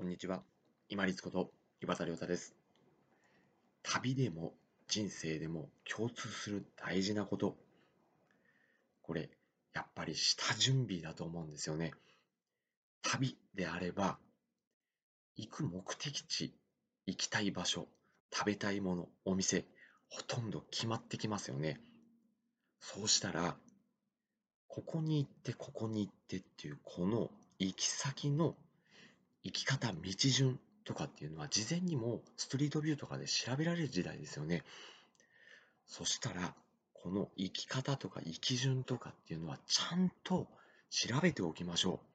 こんにちは。今立こと岩田亮太です。旅でも人生でも共通する大事なこと。これ、やっぱり下準備だと思うんですよね。旅であれば、行く目的地、行きたい場所、食べたいもの、お店、ほとんど決まってきますよね。そうしたら、ここに行って、ここに行ってっていう、この行き先の生き方、道順とかっていうのは事前にもストリートビューとかで調べられる時代ですよね。そしたら、この生き方とか生き順とかっていうのはちゃんと調べておきましょう。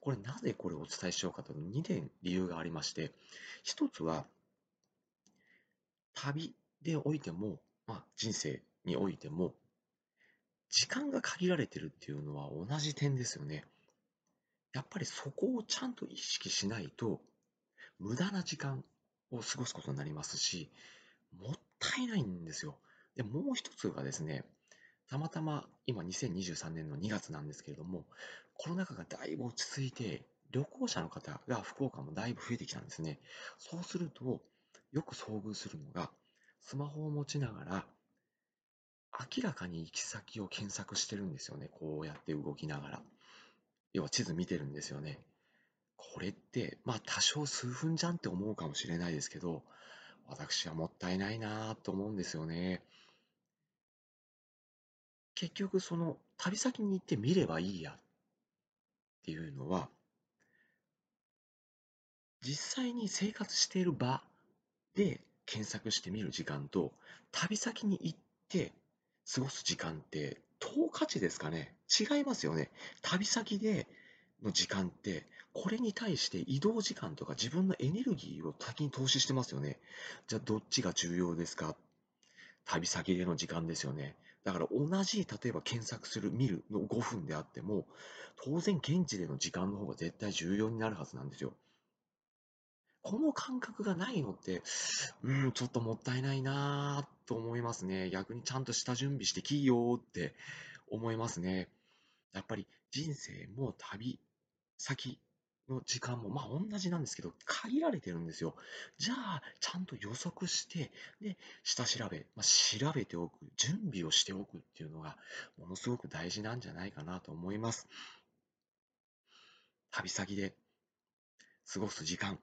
これなぜこれをお伝えしようかというと2点理由がありまして、一つは旅でおいても、まあ、人生においても時間が限られてるっていうのは同じ点ですよね。やっぱりそこをちゃんと意識しないと、無駄な時間を過ごすことになりますし、もったいないんですよ。で、もう一つがですね、たまたま今2023年の2月なんですけれども、コロナ禍がだいぶ落ち着いて、旅行者の方が福岡もだいぶ増えてきたんですね。そうすると、よく遭遇するのが、スマホを持ちながら、明らかに行き先を検索してるんですよね。こうやって動きながら。要は地図見てるんですよね。これって、まあ多少数分じゃんって思うかもしれないですけど、私はもったいないなぁと思うんですよね。結局その旅先に行ってみればいいやっていうのは、実際に生活している場で検索してみる時間と、旅先に行って過ごす時間って等価値ですかね違いますよね。旅先での時間って、これに対して移動時間とか自分のエネルギーを先に投資してますよね。じゃあどっちが重要ですか？旅先での時間ですよね。だから同じ、例えば検索する、見るの5分であっても、当然現地での時間の方が絶対重要になるはずなんですよ。この感覚がないのって、うん、ちょっともったいないなと思いますね。逆にちゃんと下準備してきいよって思いますね。やっぱり人生も旅先の時間も、まあ同じなんですけど、限られてるんですよ。じゃあ、ちゃんと予測して、で、下調べ、まあ、調べておく、準備をしておくっていうのが、ものすごく大事なんじゃないかなと思います。旅先で過ごす時間、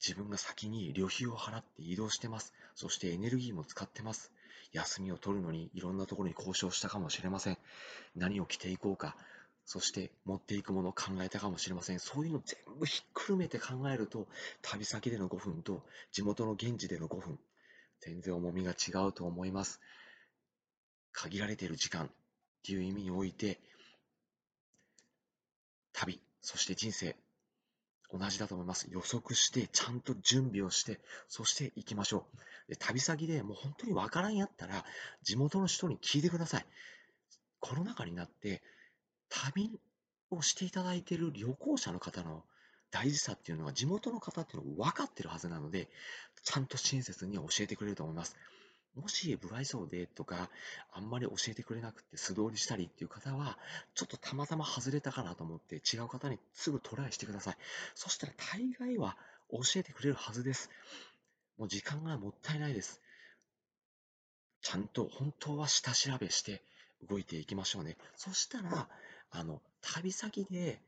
自分が先に旅費を払って移動してます。そしてエネルギーも使ってます。休みを取るのにいろんなところに交渉したかもしれません。何を着ていこうか。そして持っていくものを考えたかもしれません。そういうの全部ひっくるめて考えると、旅先での5分と地元の現地での5分、全然重みが違うと思います。限られている時間っていう意味において、旅、そして人生、同じだと思います。予測して、ちゃんと準備をして、そして行きましょう。で旅先でもう本当にわからんやったら、地元の人に聞いてください。コロナ禍になって、旅をしていただいている旅行者の方の大事さっていうのは地元の方っていうのが分かってるはずなので、ちゃんと親切に教えてくれると思います。もし不愛想でとか、あんまり教えてくれなくて素通りしたりっていう方は、ちょっとたまたま外れたかなと思って違う方にすぐトライしてください。そしたら大概は教えてくれるはずです。もう時間がもったいないです。ちゃんと本当は下調べして動いていきましょうね。そしたら、あの、旅先で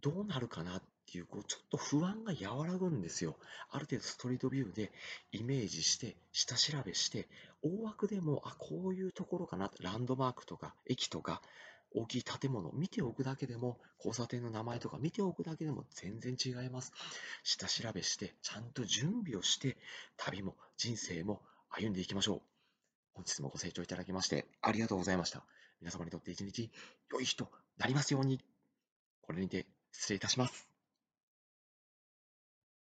どうなるかなっていう、こう、ちょっと不安が和らぐんですよ。ある程度ストリートビューでイメージして、下調べして、大枠でも、あ、こういうところかな、ランドマークとか、駅とか、大きい建物見ておくだけでも、交差点の名前とか見ておくだけでも全然違います。下調べして、ちゃんと準備をして、旅も人生も歩んでいきましょう。本日もご清聴いただきましてありがとうございました。皆様にとって一日良い日となりますように。これにて失礼いたします。